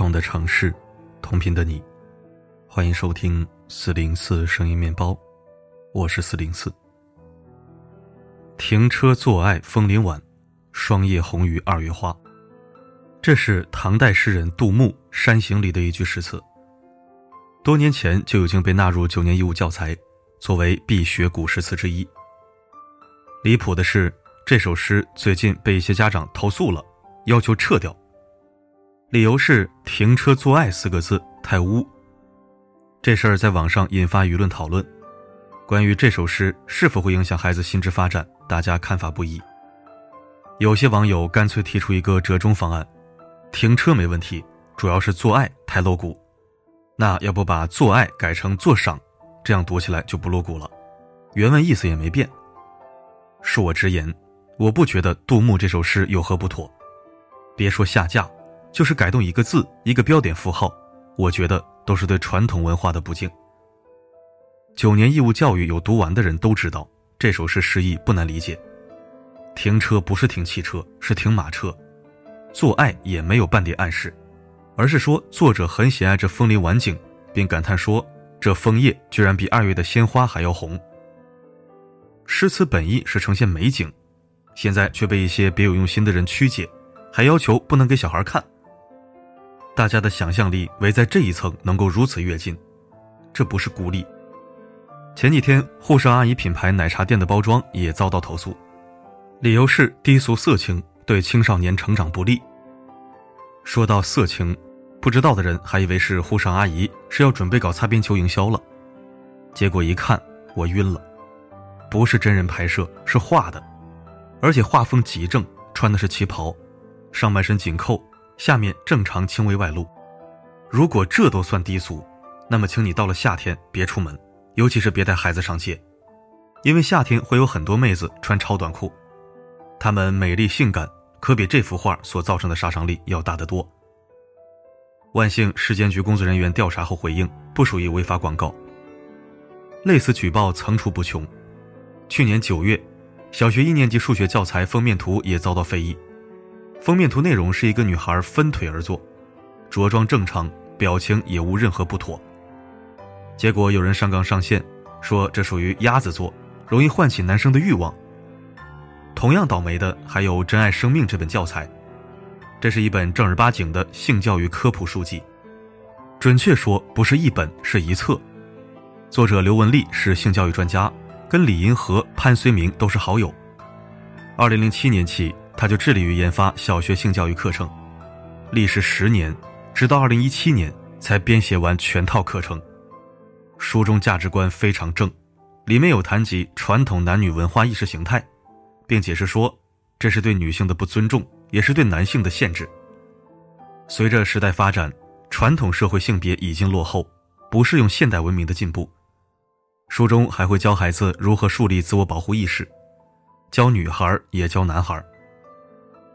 同的城市，同频的你，欢迎收听四零四声音面包，我是四零四。停车坐爱枫林晚，霜叶红于二月花。这是唐代诗人杜牧《山行》里的一句诗词，多年前就已经被纳入九年义务教材，作为必学古诗词之一。离谱的是，这首诗最近被一些家长投诉了，要求撤掉。理由是“停车做爱”四个字太污。这事儿在网上引发舆论讨论。关于这首诗是否会影响孩子心智发展，大家看法不一。有些网友干脆提出一个折中方案：停车没问题，主要是做爱太露骨。那要不把“做爱”改成“做赏”，这样读起来就不露骨了，原文意思也没变。恕我直言，我不觉得杜牧这首诗有何不妥。别说下架。就是改动一个字、一个标点符号，我觉得都是对传统文化的不敬。九年义务教育有读完的人都知道，这首诗诗意不难理解。停车不是停汽车，是停马车；做爱也没有半点暗示，而是说作者很喜爱这枫林晚景，并感叹说这枫叶居然比二月的鲜花还要红。诗词本意是呈现美景，现在却被一些别有用心的人曲解，还要求不能给小孩看。大家的想象力围在这一层能够如此跃进，这不是孤立。前几天，沪上阿姨品牌奶茶店的包装也遭到投诉，理由是低俗色情，对青少年成长不利。说到色情，不知道的人还以为是沪上阿姨是要准备搞擦边球营销了，结果一看我晕了，不是真人拍摄，是画的，而且画风极正，穿的是旗袍，上半身紧扣。下面正常轻微外露，如果这都算低俗，那么请你到了夏天别出门，尤其是别带孩子上街，因为夏天会有很多妹子穿超短裤，她们美丽性感，可比这幅画所造成的杀伤力要大得多。万幸，市监局工作人员调查后回应，不属于违法广告。类似举报层出不穷，去年九月，小学一年级数学教材封面图也遭到非议。封面图内容是一个女孩分腿而坐，着装正常，表情也无任何不妥。结果有人上纲上线，说这属于鸭子座，容易唤起男生的欲望。同样倒霉的还有《珍爱生命》这本教材，这是一本正儿八经的性教育科普书籍，准确说不是一本，是一册。作者刘文丽是性教育专家，跟李银河、潘绥铭都是好友。二零零七年起。他就致力于研发小学性教育课程，历时十年，直到二零一七年才编写完全套课程。书中价值观非常正，里面有谈及传统男女文化意识形态，并解释说这是对女性的不尊重，也是对男性的限制。随着时代发展，传统社会性别已经落后，不适用现代文明的进步。书中还会教孩子如何树立自我保护意识，教女孩也教男孩。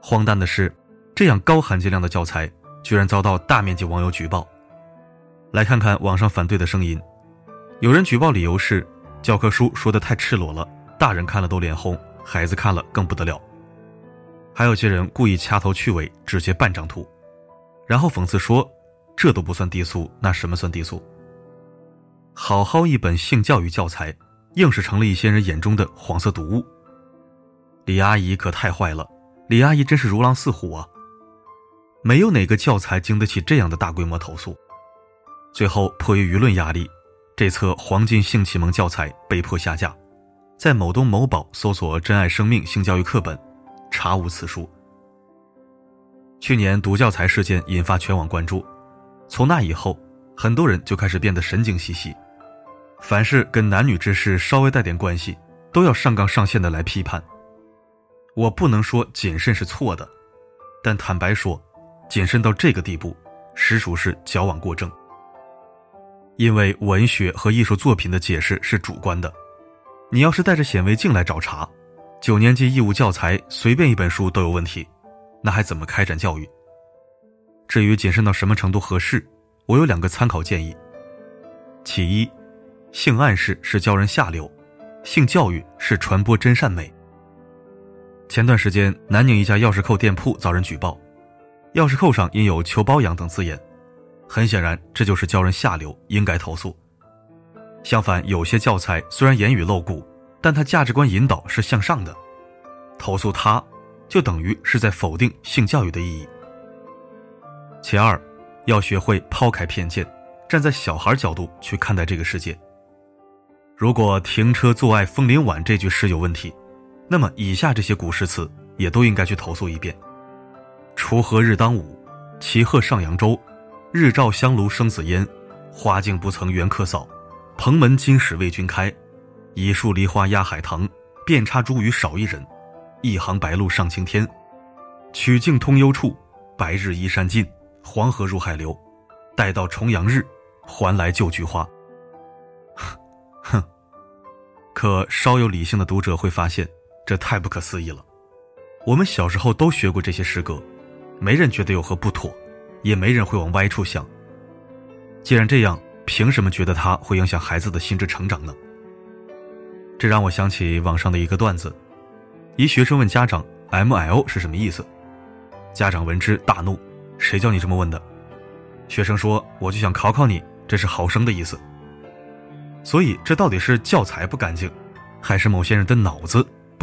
荒诞的是，这样高含金量的教材居然遭到大面积网友举报。来看看网上反对的声音，有人举报理由是教科书说的太赤裸了，大人看了都脸红，孩子看了更不得了。还有些人故意掐头去尾，只截半张图，然后讽刺说，这都不算低俗，那什么算低俗？好好一本性教育教材，硬是成了一些人眼中的黄色毒物。李阿姨可太坏了。李阿姨真是如狼似虎啊！没有哪个教材经得起这样的大规模投诉。最后迫于舆论压力，这册黄金性启蒙教材被迫下架，在某东某宝搜索“珍爱生命性教育课本”，查无此书。去年毒教材事件引发全网关注，从那以后，很多人就开始变得神经兮兮，凡是跟男女之事稍微带点关系，都要上纲上线的来批判。我不能说谨慎是错的，但坦白说，谨慎到这个地步，实属是矫枉过正。因为文学和艺术作品的解释是主观的，你要是带着显微镜来找茬，九年级义务教材随便一本书都有问题，那还怎么开展教育？至于谨慎到什么程度合适，我有两个参考建议：其一，性暗示是教人下流，性教育是传播真善美。前段时间，南宁一家钥匙扣店铺遭人举报，钥匙扣上印有“求包养”等字眼，很显然这就是教人下流，应该投诉。相反，有些教材虽然言语露骨，但它价值观引导是向上的，投诉它，就等于是在否定性教育的意义。其二，要学会抛开偏见，站在小孩角度去看待这个世界。如果“停车坐爱枫林晚”这句诗有问题，那么以下这些古诗词也都应该去投诉一遍。锄禾日当午，骑鹤上扬州。日照香炉生紫烟，花径不曾缘客扫。蓬门今始为君开，一树梨花压海棠。遍插茱萸少一人，一行白鹭上青天。曲径通幽处，白日依山尽，黄河入海流。待到重阳日，还来就菊花。哼，可稍有理性的读者会发现，这太不可思议了。我们小时候都学过这些诗歌。没人觉得有何不妥，也没人会往歪处想。既然这样，凭什么觉得它会影响孩子的心智成长呢？这让我想起网上的一个段子：一学生问家长 “M L” 是什么意思，家长闻之大怒：“谁叫你这么问的？”学生说：“我就想考考你，这是好生的意思。”所以，这到底是教材不干净，还是某些人的脑子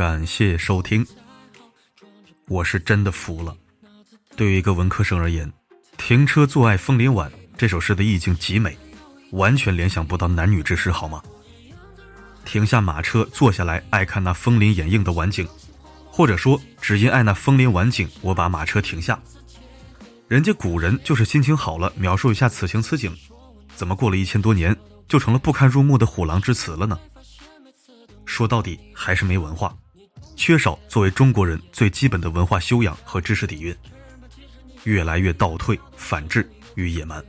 感谢收听，我是真的服了。对于一个文科生而言，“停车坐爱枫林晚”这首诗的意境极美，完全联想不到男女之事，好吗？停下马车，坐下来，爱看那枫林掩映的晚景，或者说，只因爱那枫林晚景，我把马车停下。人家古人就是心情好了，描述一下此情此景，怎么过了一千多年，就成了不堪入目的虎狼之词了呢？说到底还是没文化，缺少作为中国人最基本的文化修养和知识底蕴，越来越倒退、反智与野蛮，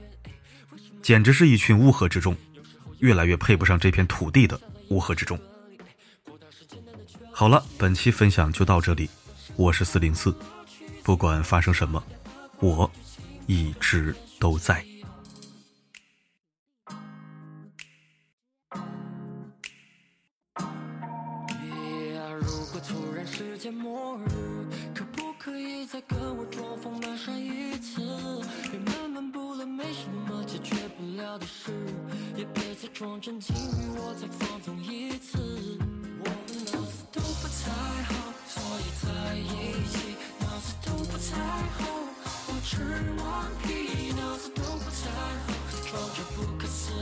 简直是一群乌合之众，越来越配不上这片土地的。乌合之众。好了，本期分享就到这里。我是四零四，不管发生什么，我一直都在。决不了的事，也别再装正经，与我再放纵一次。我们脑子都不太好，所以在一起。脑子都不太好，我吃顽皮，脑子都不太好，装着不可思议。